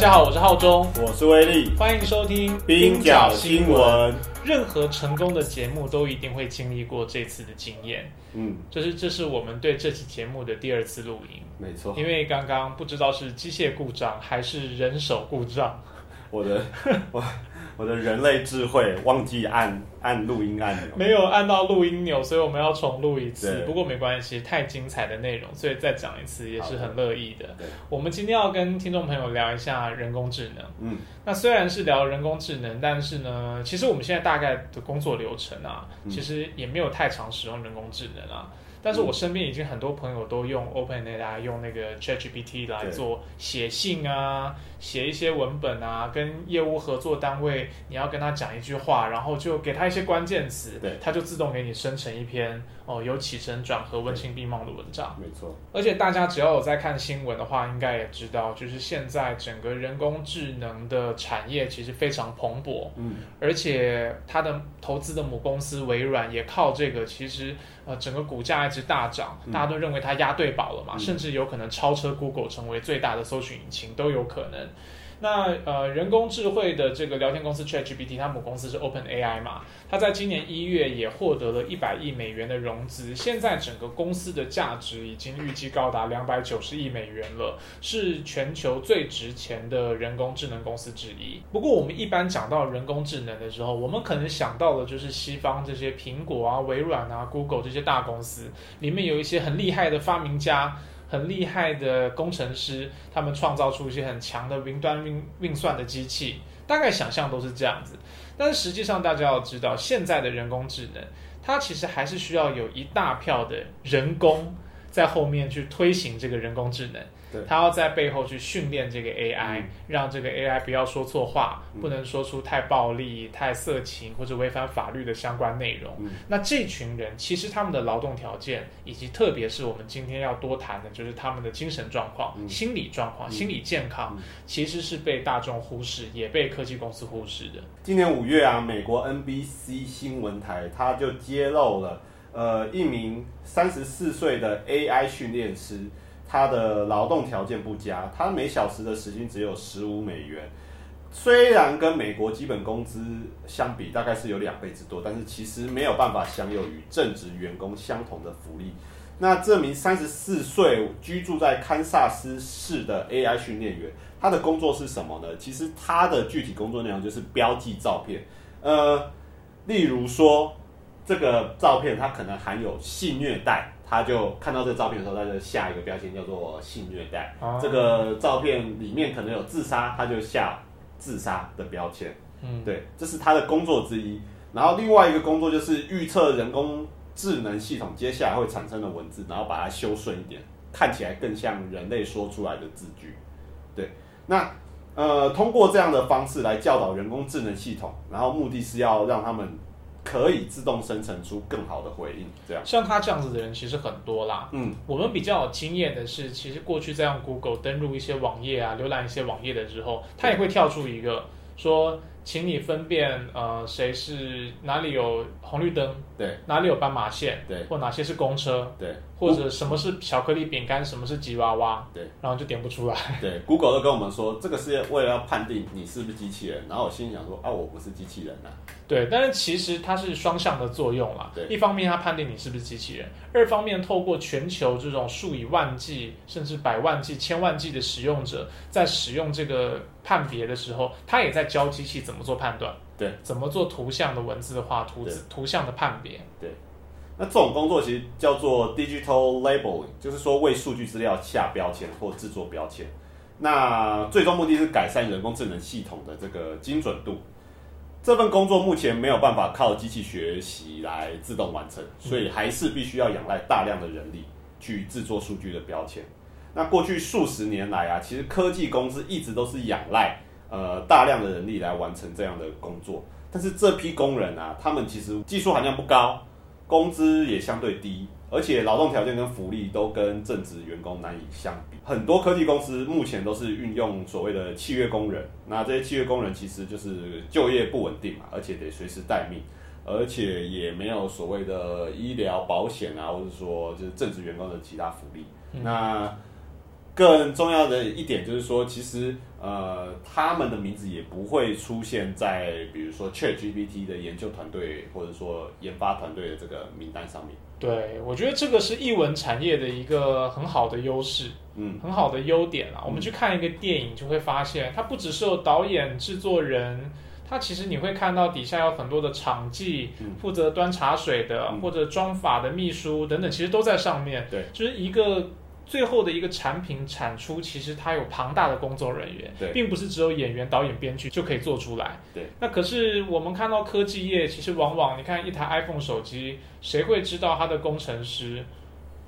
家好，我是浩中，我是威力，欢迎收听冰角新闻。任何成功的节目都一定会经历过这次的经验，嗯，就是这是我们对这期节目的第二次录音，没错。因为刚刚不知道是机械故障还是人手故障，我的 我。我的人类智慧忘记按按录音按钮，没有按到录音钮，所以我们要重录一次。不过没关系，太精彩的内容，所以再讲一次也是很乐意的。我们今天要跟听众朋友聊一下人工智能。嗯，那虽然是聊人工智能，但是呢，其实我们现在大概的工作流程啊，其实也没有太常使用人工智能啊。但是我身边已经很多朋友都用 OpenAI 用那个 ChatGPT 来做写信啊，写一些文本啊，跟业务合作单位你要跟他讲一句话，然后就给他一些关键词，对，他就自动给你生成一篇哦有起承转合、温馨并茂的文章。没错。而且大家只要有在看新闻的话，应该也知道，就是现在整个人工智能的产业其实非常蓬勃，嗯，而且它的投资的母公司微软也靠这个，其实。呃，整个股价一直大涨，大家都认为它押对宝了嘛，甚至有可能超车 Google 成为最大的搜寻引擎都有可能。那呃，人工智慧的这个聊天公司 ChatGPT，它母公司是 OpenAI 嘛？它在今年一月也获得了一百亿美元的融资，现在整个公司的价值已经预计高达两百九十亿美元了，是全球最值钱的人工智能公司之一。不过，我们一般讲到人工智能的时候，我们可能想到的就是西方这些苹果啊、微软啊、Google 这些大公司，里面有一些很厉害的发明家。很厉害的工程师，他们创造出一些很强的云端运运算的机器，大概想象都是这样子。但是实际上，大家要知道，现在的人工智能，它其实还是需要有一大票的人工在后面去推行这个人工智能。他要在背后去训练这个 AI，让这个 AI 不要说错话，不能说出太暴力、太色情或者违反法律的相关内容。那这群人其实他们的劳动条件，以及特别是我们今天要多谈的，就是他们的精神状况、心理状况、心理健康，其实是被大众忽视，也被科技公司忽视的。今年五月啊，美国 NBC 新闻台他就揭露了，呃，一名三十四岁的 AI 训练师。他的劳动条件不佳，他每小时的时薪只有十五美元，虽然跟美国基本工资相比大概是有两倍之多，但是其实没有办法享有与正职员工相同的福利。那这名三十四岁居住在堪萨斯市的 AI 训练员，他的工作是什么呢？其实他的具体工作内容就是标记照片，呃，例如说这个照片它可能含有性虐待。他就看到这个照片的时候，他就下一个标签叫做性虐待。这个照片里面可能有自杀，他就下自杀的标签。嗯，对，这是他的工作之一。然后另外一个工作就是预测人工智能系统接下来会产生的文字，然后把它修顺一点，看起来更像人类说出来的字句。对，那呃，通过这样的方式来教导人工智能系统，然后目的是要让他们。可以自动生成出更好的回应，这样像他这样子的人其实很多啦。嗯，我们比较有经验的是，其实过去在用 Google 登录一些网页啊，浏览一些网页的时候，它也会跳出一个说，请你分辨呃谁是哪里有红绿灯，对，哪里有斑马线，对，或哪些是公车，对，或者什么是巧克力饼干，什么是吉娃娃，对，然后就点不出来。对，Google 都跟我们说，这个是为了要判定你是不是机器人。然后我心里想说，啊，我不是机器人呐。对，但是其实它是双向的作用啦。对，一方面它判定你是不是机器人，二方面透过全球这种数以万计甚至百万计、千万计的使用者，在使用这个判别的时候，他也在教机器怎么做判断。对，怎么做图像的文字化、图字图像的判别。对，那这种工作其实叫做 digital labeling，就是说为数据资料下标签或制作标签。那最终目的是改善人工智能系统的这个精准度。这份工作目前没有办法靠机器学习来自动完成，所以还是必须要仰赖大量的人力去制作数据的标签。那过去数十年来啊，其实科技公司一直都是仰赖呃大量的人力来完成这样的工作。但是这批工人啊，他们其实技术含量不高，工资也相对低，而且劳动条件跟福利都跟正职员工难以相比。很多科技公司目前都是运用所谓的契约工人，那这些契约工人其实就是就业不稳定嘛，而且得随时待命，而且也没有所谓的医疗保险啊，或者说就是正职员工的其他福利。那更重要的一点就是说，其实呃，他们的名字也不会出现在比如说 ChatGPT 的研究团队或者说研发团队的这个名单上面。对，我觉得这个是译文产业的一个很好的优势，嗯，很好的优点啊。我们去看一个电影，就会发现它不只是有导演、制作人，它其实你会看到底下有很多的场记，负责端茶水的或者装法的秘书等等，其实都在上面。对，就是一个。最后的一个产品产出，其实它有庞大的工作人员，并不是只有演员、导演、编剧就可以做出来。对，那可是我们看到科技业，其实往往你看一台 iPhone 手机，谁会知道它的工程师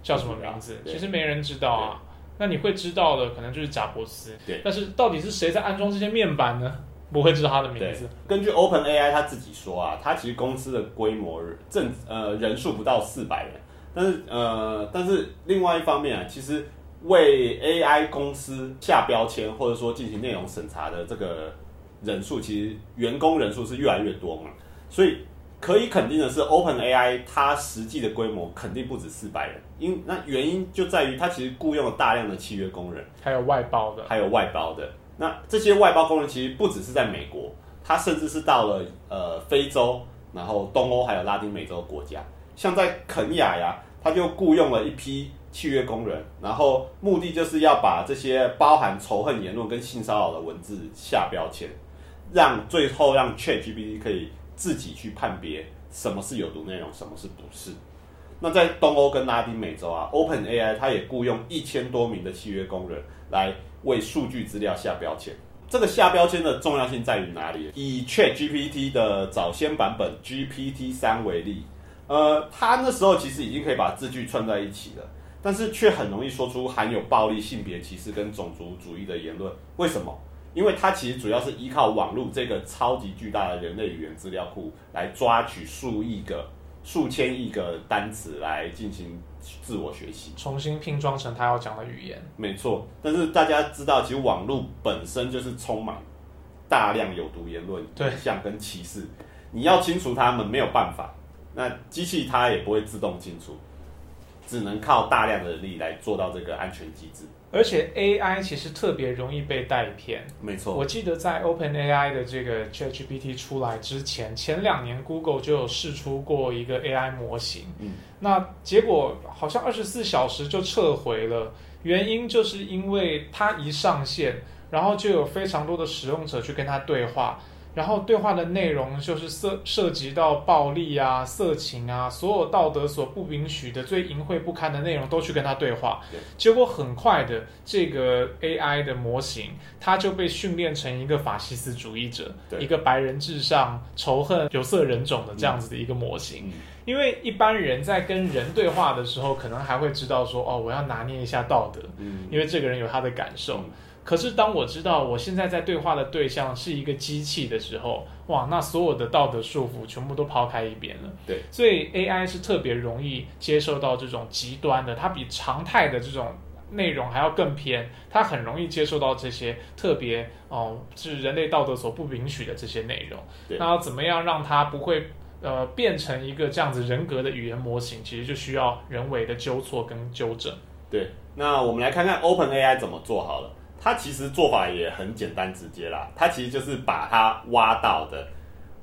叫什么名字？其实没人知道啊。那你会知道的，可能就是贾伯斯。对，但是到底是谁在安装这些面板呢？不会知道他的名字。根据 Open AI 他自己说啊，他其实公司的规模正呃人数不到四百人。但是呃，但是另外一方面啊，其实为 AI 公司下标签或者说进行内容审查的这个人数，其实员工人数是越来越多嘛。所以可以肯定的是，Open AI 它实际的规模肯定不止四百人。因那原因就在于它其实雇佣了大量的契约工人，还有外包的，还有外包的。那这些外包工人其实不只是在美国，它甚至是到了呃非洲，然后东欧还有拉丁美洲国家。像在肯雅呀，他就雇佣了一批契约工人，然后目的就是要把这些包含仇恨言论跟性骚扰的文字下标签，让最后让 ChatGPT 可以自己去判别什么是有毒内容，什么是不是。那在东欧跟拉丁美洲啊，OpenAI 它也雇佣一千多名的契约工人来为数据资料下标签。这个下标签的重要性在于哪里？以 ChatGPT 的早先版本 GPT 三为例。呃，他那时候其实已经可以把字句串在一起了，但是却很容易说出含有暴力、性别歧视跟种族主义的言论。为什么？因为他其实主要是依靠网络这个超级巨大的人类语言资料库来抓取数亿个、数千亿个单词来进行自我学习，重新拼装成他要讲的语言。没错，但是大家知道，其实网络本身就是充满大量有毒言论、对象跟歧视，你要清除他们没有办法。那机器它也不会自动清除，只能靠大量的人力来做到这个安全机制。而且 AI 其实特别容易被带偏。没错，我记得在 OpenAI 的这个 ChatGPT 出来之前，前两年 Google 就有试出过一个 AI 模型。嗯，那结果好像二十四小时就撤回了，原因就是因为它一上线，然后就有非常多的使用者去跟它对话。然后对话的内容就是涉涉及到暴力啊、色情啊，所有道德所不允许的、最淫秽不堪的内容都去跟他对话。结果很快的，这个 AI 的模型，它就被训练成一个法西斯主义者，一个白人至上、仇恨有色人种的这样子的一个模型。因为一般人在跟人对话的时候，可能还会知道说，哦，我要拿捏一下道德，因为这个人有他的感受。可是当我知道我现在在对话的对象是一个机器的时候，哇，那所有的道德束缚全部都抛开一边了。对，所以 AI 是特别容易接受到这种极端的，它比常态的这种内容还要更偏，它很容易接受到这些特别哦，是人类道德所不允许的这些内容。那要怎么样让它不会呃变成一个这样子人格的语言模型？其实就需要人为的纠错跟纠正。对，那我们来看看 OpenAI 怎么做好了。它其实做法也很简单直接啦，他其实就是把他挖到的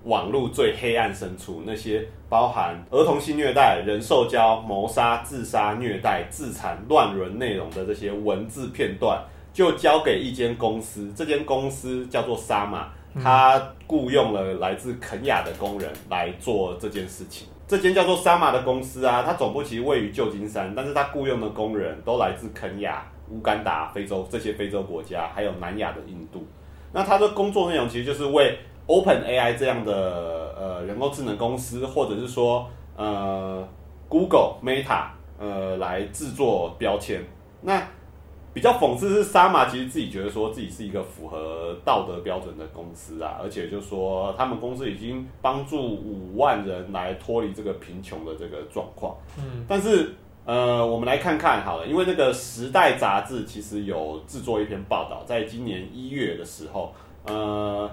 网络最黑暗深处，那些包含儿童性虐待、人兽交、谋杀、自杀、虐待、自残、乱伦内容的这些文字片段，就交给一间公司，这间公司叫做沙马，他雇佣了来自肯雅的工人来做这件事情。这间叫做沙马的公司啊，它总部其实位于旧金山，但是它雇佣的工人都来自肯雅。乌干达、非洲这些非洲国家，还有南亚的印度，那他的工作内容其实就是为 Open AI 这样的呃人工智能公司，或者是说呃 Google、Meta 呃来制作标签。那比较讽刺是，沙马其实自己觉得说自己是一个符合道德标准的公司啊，而且就说他们公司已经帮助五万人来脱离这个贫穷的这个状况。嗯，但是呃，我们来看看好了，因为那个《时代》杂志其实有制作一篇报道，在今年一月的时候，呃，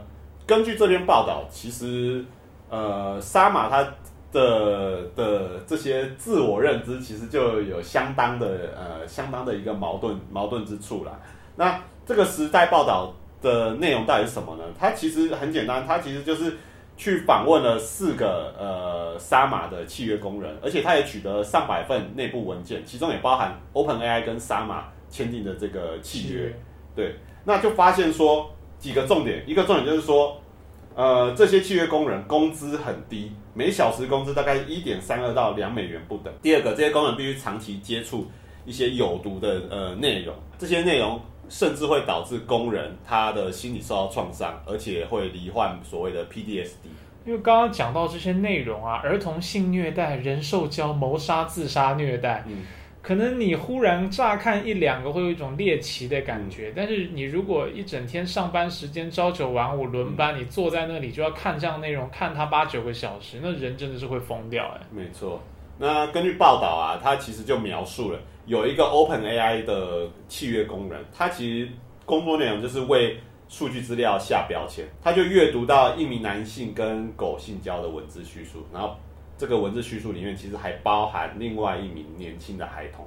根据这篇报道，其实呃，沙马他的的这些自我认知，其实就有相当的呃相当的一个矛盾矛盾之处啦。那这个《时代》报道的内容到底是什么呢？它其实很简单，它其实就是去访问了四个呃沙马的契约工人，而且他也取得上百份内部文件，其中也包含 OpenAI 跟沙马签订的这个契约。对，那就发现说几个重点，一个重点就是说，呃，这些契约工人工资很低，每小时工资大概一点三二到两美元不等。第二个，这些工人必须长期接触一些有毒的呃内容，这些内容甚至会导致工人他的心理受到创伤，而且会罹患所谓的 PDSD。因为刚刚讲到这些内容啊，儿童性虐待、人兽交、谋杀、自杀、虐待，嗯可能你忽然乍看一两个会有一种猎奇的感嗯觉，但是你如果一整天上班时间朝九晚五轮嗯班，你坐在那里就要看这样的内容，看它八九个小时，那人真的是会疯掉哎。没错。那根据报道啊，他其实就描述了有一个 Open AI 的契约工人，他其实工作内容就是为数据资料下标签，他就阅读到一名男性跟狗性交的文字叙述，然后这个文字叙述里面其实还包含另外一名年轻的孩童。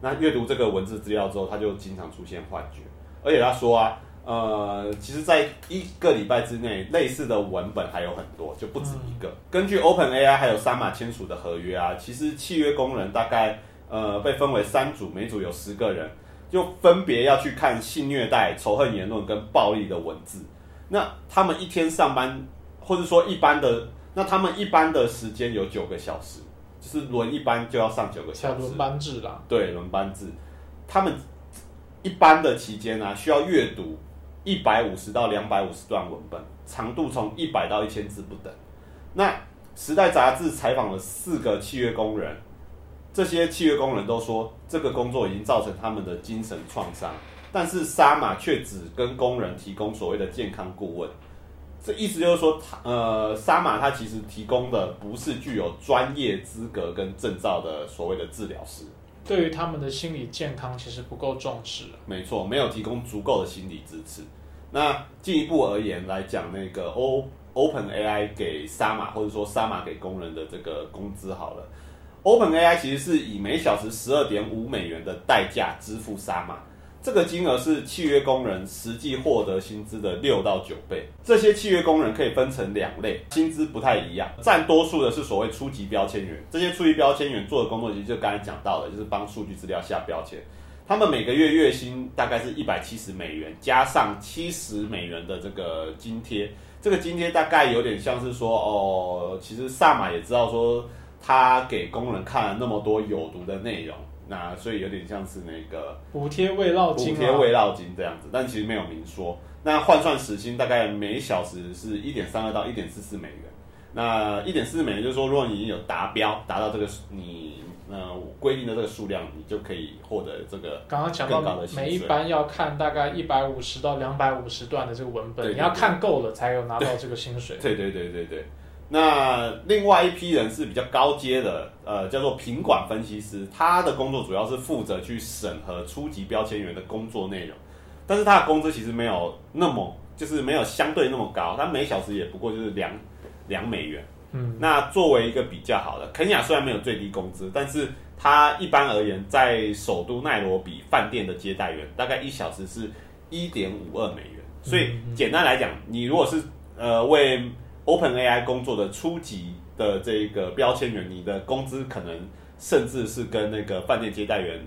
那阅读这个文字资料之后，他就经常出现幻觉，而且他说啊，呃，其实，在一个礼拜之内，类似的文本还有很多，就不止一个。根据 Open AI 还有三马签署的合约啊，其实契约工人大概呃被分为三组，每组有十个人，就分别要去看性虐待、仇恨言论跟暴力的文字。那他们一天上班，或者说一般的，那他们一般的时间有九个小时，就是轮一班就要上九个小时。轮班制啦，对轮班制，他们一般的期间呢、需要阅读一百五十到两百五十段文本，长度从一百到一千字不等。那《时代》杂志采访了四个契约工人，这些契约工人都说，这个工作已经造成他们的精神创伤，但是沙马却只跟工人提供所谓的健康顾问。这意思就是说，他呃，沙马他其实提供的不是具有专业资格跟证照的所谓的治疗师，对于他们的心理健康其实不够重视。没错，没有提供足够的心理支持。那进一步而言来讲，那个 O Open AI 给沙马或者说沙马给工人的这个工资好了，Open AI 其实是以每小时十二点五美元的代价支付沙马，这个金额是契约工人实际获得薪资的六到九倍。这些契约工人可以分成两类，薪资不太一样，占多数的是所谓初级标签员。这些初级标签员做的工作，其实就刚才讲到的，就是帮数据资料下标签。他们每个月月薪大概是一百七十美元，加上七十美元的这个津贴。这个津贴大概有点像是说，哦，其实萨马也知道说，他给工人看了那么多有毒的内容，那所以有点像是那个补贴未落补金补，贴未绕金这样子，但其实没有明说。那换算时薪大概每小时是一点三二到一点四四美元。那一点四美元就是说，如果你有达标，达到这个你呃规定的这个数量，你就可以获得这个刚刚讲到的每一班要看大概一百五十到两百五十段的这个文本，对对你要看够了才有拿到这个薪水。对对对对对。那另外一批人是比较高阶的，呃，叫做品管分析师，他的工作主要是负责去审核初级标签员的工作内容，但是他的工资其实没有那么，就是没有相对那么高，他每小时也不过就是两两美元。嗯，那作为一个比较好的，肯亚虽然没有最低工资，但是它一般而言，在首都奈罗比饭店的接待员大概一小时是一点五二美元。所以简单来讲，你如果是呃为 Open AI 工作的初级的这个标签员，你的工资可能甚至是跟那个饭店接待员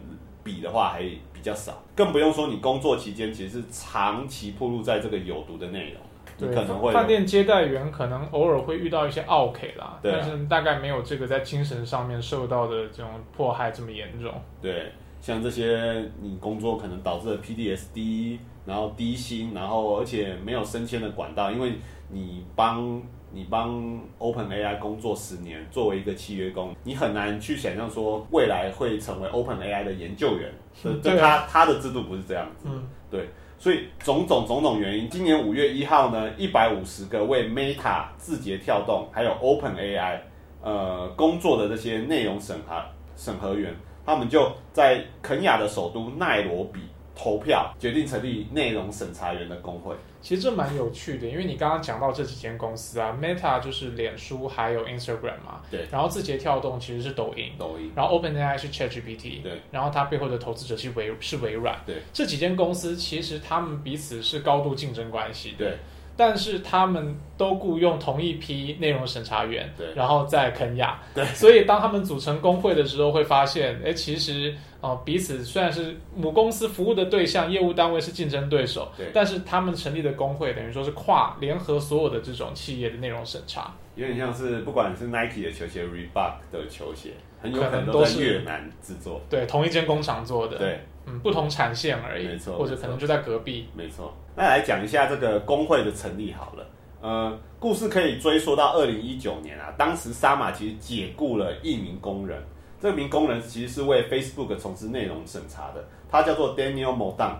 比的话还比较少，更不用说你工作期间其实是长期暴露在这个有毒的内容，可能会饭店接待员可能偶尔会遇到一些 OK 啦，对啊但是大概没有这个在精神上面受到的这种迫害这么严重。对，像这些你工作可能导致的 PDSD，然后低薪，然后而且没有升迁的管道，因为你帮你帮 Open AI 工作十年，作为一个契约工，你很难去想象说未来会成为 Open AI 的研究员。对啊他他的制度不是这样子。嗯，对，所以种种种种原因，今年五月一号呢，一百五十个为 Meta、字节跳动还有 Open AI 呃工作的这些内容审核审核员，他们就在肯亚的首都奈罗比投票，决定成立内容审查员的工会。其实这蛮有趣的，因为你刚刚讲到这几间公司啊，Meta 就是脸书还有 Instagram 嘛，对。然后字节跳动其实是抖音，抖音。然后 OpenAI 是 ChatGPT，对，然后它背后的投资者是微是微软，对，这几间公司其实他们彼此是高度竞争关系，对，但是他们都雇佣同一批内容审查员，对。然后在肯亚，对，所以当他们组成工会的时候，会发现，哎，其实呃彼此虽然是母公司服务的对象，业务单位是竞争对手，对。但是他们成立的工会等于说是跨联合所有的这种企业的内容审查，有点像是不管是 Nike 的球鞋、Reebok 的球鞋，很有可能都是越南制作。对，同一间工厂做的，，对，嗯，不同产线而已，没错或者可能就在隔壁，没错，那来讲一下这个工会的成立好了。呃，故事可以追溯到二零一九年啊，当时沙马其实解雇了一名工人，这名工人其实是为 Facebook 从事内容审查的，他叫做 Daniel Modan。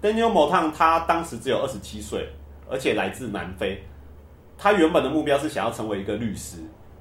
Daniel Modan 他当时只有二十七岁，而且来自南非。他原本的目标是想要成为一个律师，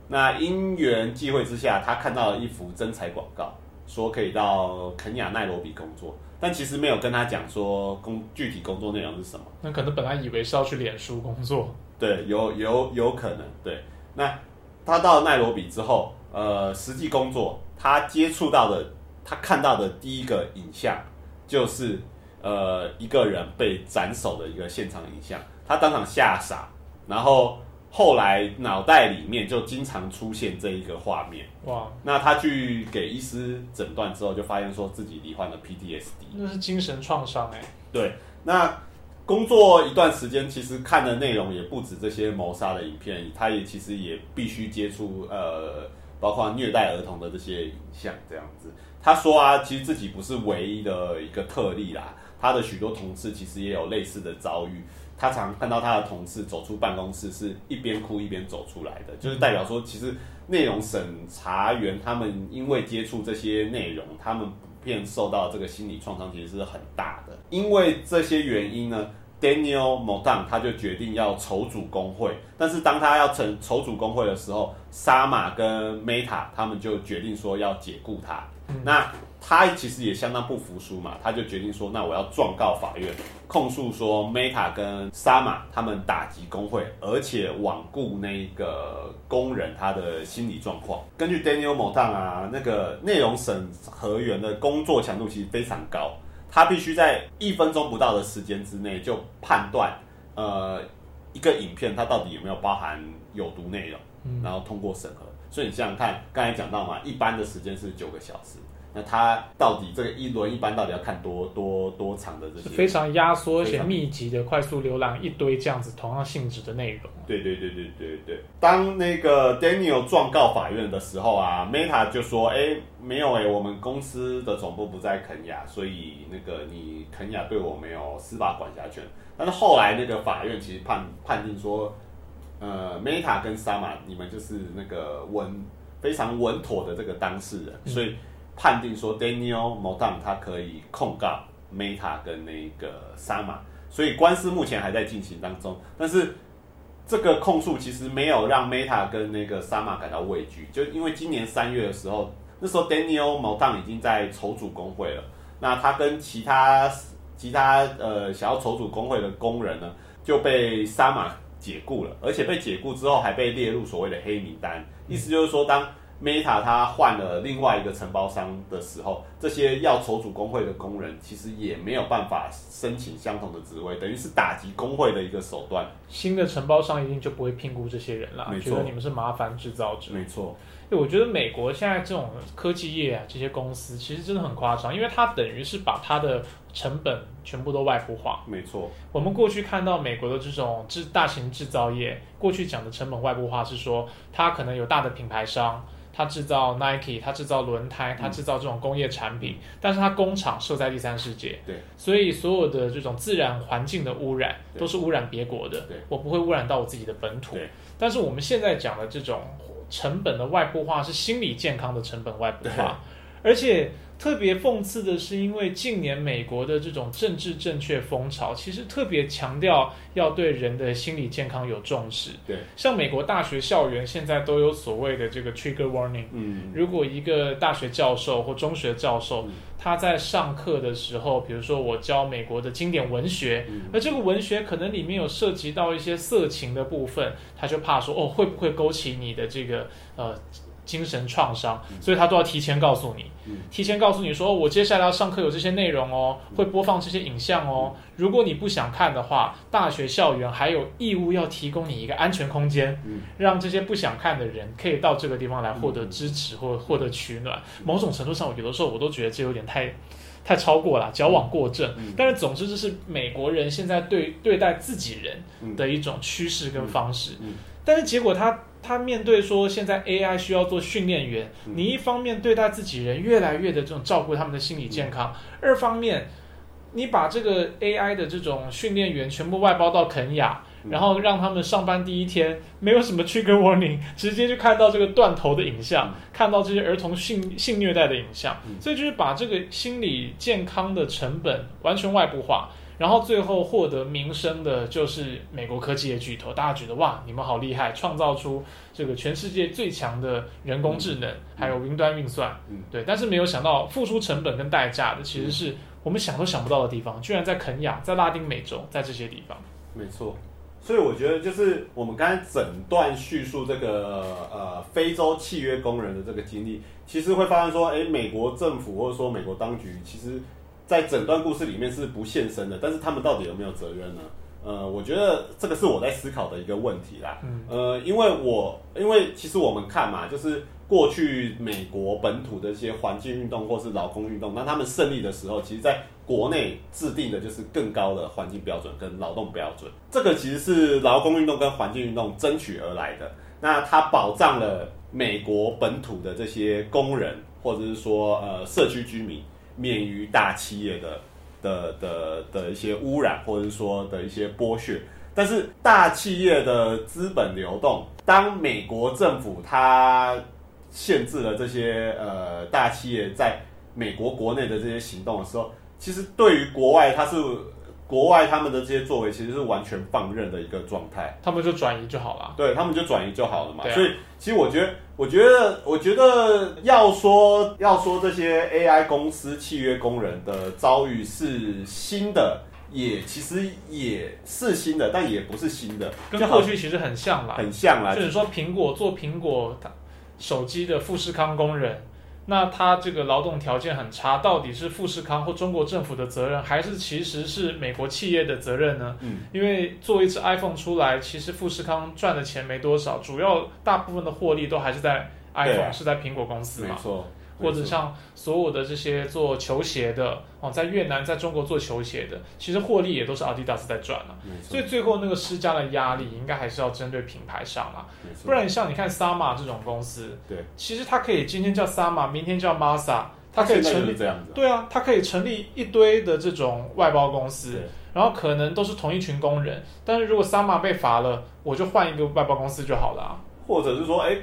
那因缘际会之下，他看到了一幅征才广告，说可以到肯亚奈罗比工作，但其实没有跟他讲说工具体工作内容是什么。那可能本来以为是要去脸书工作，对，有有有可能，对。那他到奈罗比之后，呃，实际工作他接触到的，他看到的第一个影像就是呃一个人被斩首的一个现场影像，他当场吓傻，然后后来脑袋里面就经常出现这一个画面。哇，那他去给医师诊断之后，就发现说自己罹患了 PTSD。那是精神创伤哎，对，那工作一段时间，其实看的内容也不止这些谋杀的影片，他也其实也必须接触呃，包括虐待儿童的这些影像这样子。他说啊，其实自己不是唯一的一个特例啦，他的许多同事其实也有类似的遭遇。他常看到他的同事走出办公室是一边哭一边走出来的，就是代表说，其实内容审查员他们因为接触这些内容，他们普遍受到这个心理创伤其实是很大的。因为这些原因呢，Daniel Modan 他就决定要筹组工会，但是当他要成筹组工会的时候，沙马跟 Meta 他们就决定说要解雇他。那他其实也相当不服输嘛，他就决定说，那我要状告法院，控诉说 Meta 跟 Sama 他们打击工会，而且罔顾那个工人他的心理状况。根据 Daniel Modan 啊，那个内容审核员的工作强度其实非常高，他必须在一分钟不到的时间之内就判断，呃，一个影片它到底有没有包含有毒内容，然后通过审核。所以你想想看，刚才讲到嘛，一般的时间是九个小时，那他到底这个一轮一般到底要看多多多长的这些？非常压缩而且密集的快速浏览一堆这样子同样性质的内容。对对对对对对。当那个 Daniel 状告法院的时候啊，Meta 就说：“哎，没有哎、我们公司的总部不在肯亚，所以那个你肯亚对我没有司法管辖权。”但是后来那个法院其实判判定说，呃，Meta 跟 Sama 你们就是那个稳非常稳妥的这个当事人，所以判定说 Daniel Modan 他可以控告 Meta 跟那个 Sama，所以官司目前还在进行当中，但是。这个控诉其实没有让 Meta 跟那个 Sama 感到畏惧，就因为今年三月的时候，那时候 Daniel Modan 已经在筹组工会了，那他跟其他其他呃想要筹组工会的工人呢，就被 Sama 解雇了，而且被解雇之后还被列入所谓的黑名单，意思就是说当 Meta 它换了另外一个承包商的时候，这些要筹组工会的工人其实也没有办法申请相同的职位，等于是打击工会的一个手段。新的承包商一定就不会聘雇这些人啦没，错觉得你们是麻烦制造者。没错，对，我觉得美国现在这种科技业啊，这些公司其实真的很夸张，因为它等于是把它的成本全部都外部化。没错，我们过去看到美国的这种制大型制造业，过去讲的成本外部化是说，它可能有大的品牌商，它制造 Nike，它制造轮胎，它制造这种工业产品，但是它工厂设在第三世界，对，所以所有的这种自然环境的污染都是污染别国的对，我不会污染到我自己的本土。对。但是我们现在讲的这种成本的外部化是心理健康的成本外部化，而且特别讽刺的是，因为近年美国的这种政治正确风潮，其实特别强调要对人的心理健康有重视。对，像美国大学校园现在都有所谓的这个 trigger warning。嗯，如果一个大学教授或中学教授嗯他在上课的时候，比如说我教美国的经典文学，嗯而这个文学可能里面有涉及到一些色情的部分，他就怕说哦会不会勾起你的这个呃精神创伤，所以他都要提前告诉你，嗯提前告诉你说、哦我接下来要上课有这些内容哦，会播放这些影像哦。如果你不想看的话，大学校园还有义务要提供你一个安全空间，嗯让这些不想看的人可以到这个地方来获得支持或获得取暖。某种程度上，有的时候我都觉得这有点太。太超过了，矫枉过正。嗯但是总之，这是美国人现在对对待自己人嗯的一种趋势跟方式。但是结果他他面对说现在 AI 需要做训练员，嗯。你一方面对待自己人越来越的这种照顾他们的心理健康，二方面你把这个 AI 的这种训练员全部外包到肯雅。嗯。然后让他们上班第一天没有什么 trigger warning，直接就看到这个断头的影像，嗯。看到这些儿童性性虐待的影像，嗯。所以就是把这个心理健康的成本完全外部化，然后最后获得名声的就是美国科技的巨头，大家觉得哇，你们好厉害，创造出这个全世界最强的人工智能，还有云端运算，嗯对，但是没有想到付出成本跟代价的其实是我们想都想不到的地方，居然在肯亚、在拉丁美洲，在这些地方。没错。所以我觉得，就是我们刚才整段叙述这个呃非洲契约工人的这个经历，其实会发现说，哎，美国政府或者说美国当局，其实在整段故事里面是不现身的，但是他们到底有没有责任呢？呃，我觉得这个是我在思考的一个问题啦。嗯呃，因为我因为其实我们看嘛，就是过去美国本土的一些环境运动或是劳工运动，那他们胜利的时候，其实在国内制定的就是更高的环境标准跟劳动标准。这个其实是劳工运动跟环境运动争取而来的。那它保障了美国本土的这些工人或者是说呃社区居民免于大企业的的的的一些污染，或者说的一些剥削。但是大企业的资本流动，当美国政府它限制了这些呃大企业在美国国内的这些行动的时候，其实对于国外它是国外他们的这些作为，其实是完全放任的一个状态。他们就转移就好了。对他们就转移就好了嘛。啊所以其实我觉得，我觉得，我觉得要说要说这些 AI 公司契约工人的遭遇是新的，也其实也是新的，但也不是新的，跟就好过去其实很像啦，很像啦就。是说苹果做苹果手机的富士康工人，那他这个劳动条件很差，到底是富士康或中国政府的责任，还是其实是美国企业的责任呢？嗯，因为做一只 iPhone 出来，其实富士康赚的钱没多少，主要大部分的获利都还是在 iPhone，、啊是在苹果公司嘛。没错，或者像所有的这些做球鞋的哦，在越南、在中国做球鞋的，其实获利也都是 Adidas 在赚啊。所以最后那个施加的压力，应该还是要针对品牌上啊。不然像你看 Sama 这种公司，对，其实它可以今天叫 Sama，明天叫 Masa，它可以成立，这样子啊。对啊，它可以成立一堆的这种外包公司，然后可能都是同一群工人，但是如果 Sama 被罚了，我就换一个外包公司就好了啊。或者是说，哎、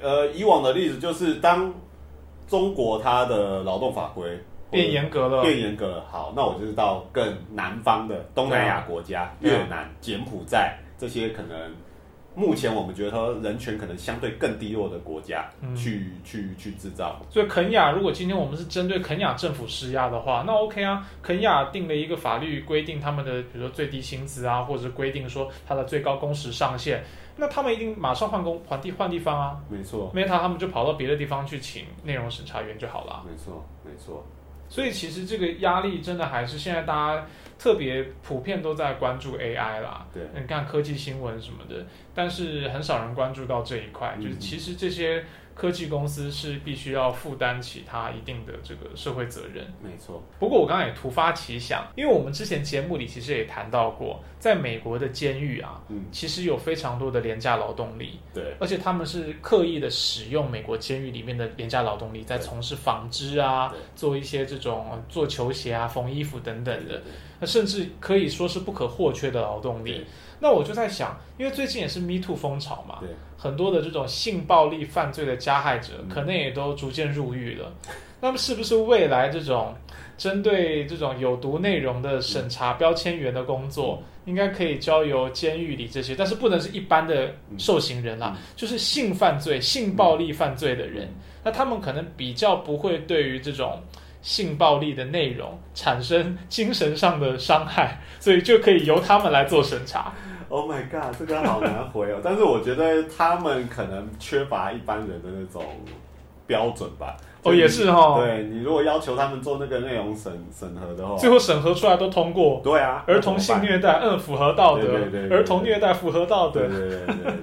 呃，以往的例子就是当中国它的劳动法规变严格了，变严格了，好，那我就是到更南方的东南亚国家，啊越南、柬埔寨这些可能目前我们觉得说人权可能相对更低落的国家嗯去、去去制造。所以肯雅，如果今天我们是针对肯雅政府施压的话，那 OK 啊。肯雅定了一个法律规定他们的，比如说最低薪资啊，或者是规定说它的最高工时上限，那他们一定马上换工换地换地方啊。没错，Meta 他们就跑到别的地方去请内容审查员就好了啊。没错，没错。所以其实这个压力真的还是现在大家特别普遍都在关注 AI 啦。对你看科技新闻什么的，但是很少人关注到这一块，嗯就是其实这些科技公司是必须要负担起它一定的这个社会责任。没错，不过我刚刚也突发奇想，因为我们之前节目里其实也谈到过，在美国的监狱啊，嗯，其实有非常多的廉价劳动力，对，而且他们是刻意的使用美国监狱里面的廉价劳动力，在从事纺织啊，做一些这种呃做球鞋啊、缝衣服等等的，那甚至可以说是不可或缺的劳动力。对。那我就在想，因为最近也是 Me Too 风潮嘛，很多的这种性暴力犯罪的加害者，嗯可能也都逐渐入狱了。那么，是不是未来这种针对这种有毒内容的审查标签员的工作，应该可以交由监狱里这些，但是不能是一般的受刑人啦，嗯。就是性犯罪、性暴力犯罪的人，那他们可能比较不会对于这种。性暴力的内容产生精神上的伤害，所以就可以由他们来做审查。Oh my god，这个好难回哦。但是我觉得他们可能缺乏一般人的那种标准吧。哦，也是哈。对你如果要求他们做那个内容审审核的话，最后审核出来都通过。对啊，儿童性虐待，嗯，符合道德。对对对对儿童虐待符合道德对，对对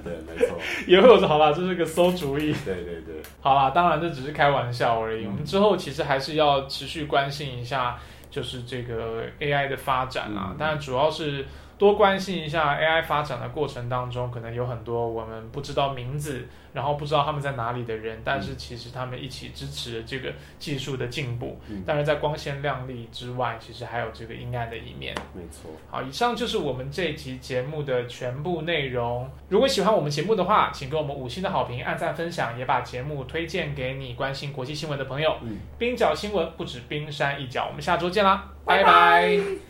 对没错，也会有说好啦，这是个馊主意。对对对，好啦，当然这只是开玩笑而已。嗯我们之后其实还是要持续关心一下，就是这个 AI 的发展啊。嗯当然主要是多关心一下 AI 发展的过程当中，可能有很多我们不知道名字，然后不知道他们在哪里的人，但是其实他们一起支持了这个技术的进步。嗯当然在光鲜亮丽之外，其实还有这个阴暗的一面。没错。好，以上就是我们这一集节目的全部内容。如果喜欢我们节目的话，请给我们五星的好评、按赞、分享，也把节目推荐给你关心国际新闻的朋友。嗯冰角新闻不止冰山一角，我们下周见啦，拜拜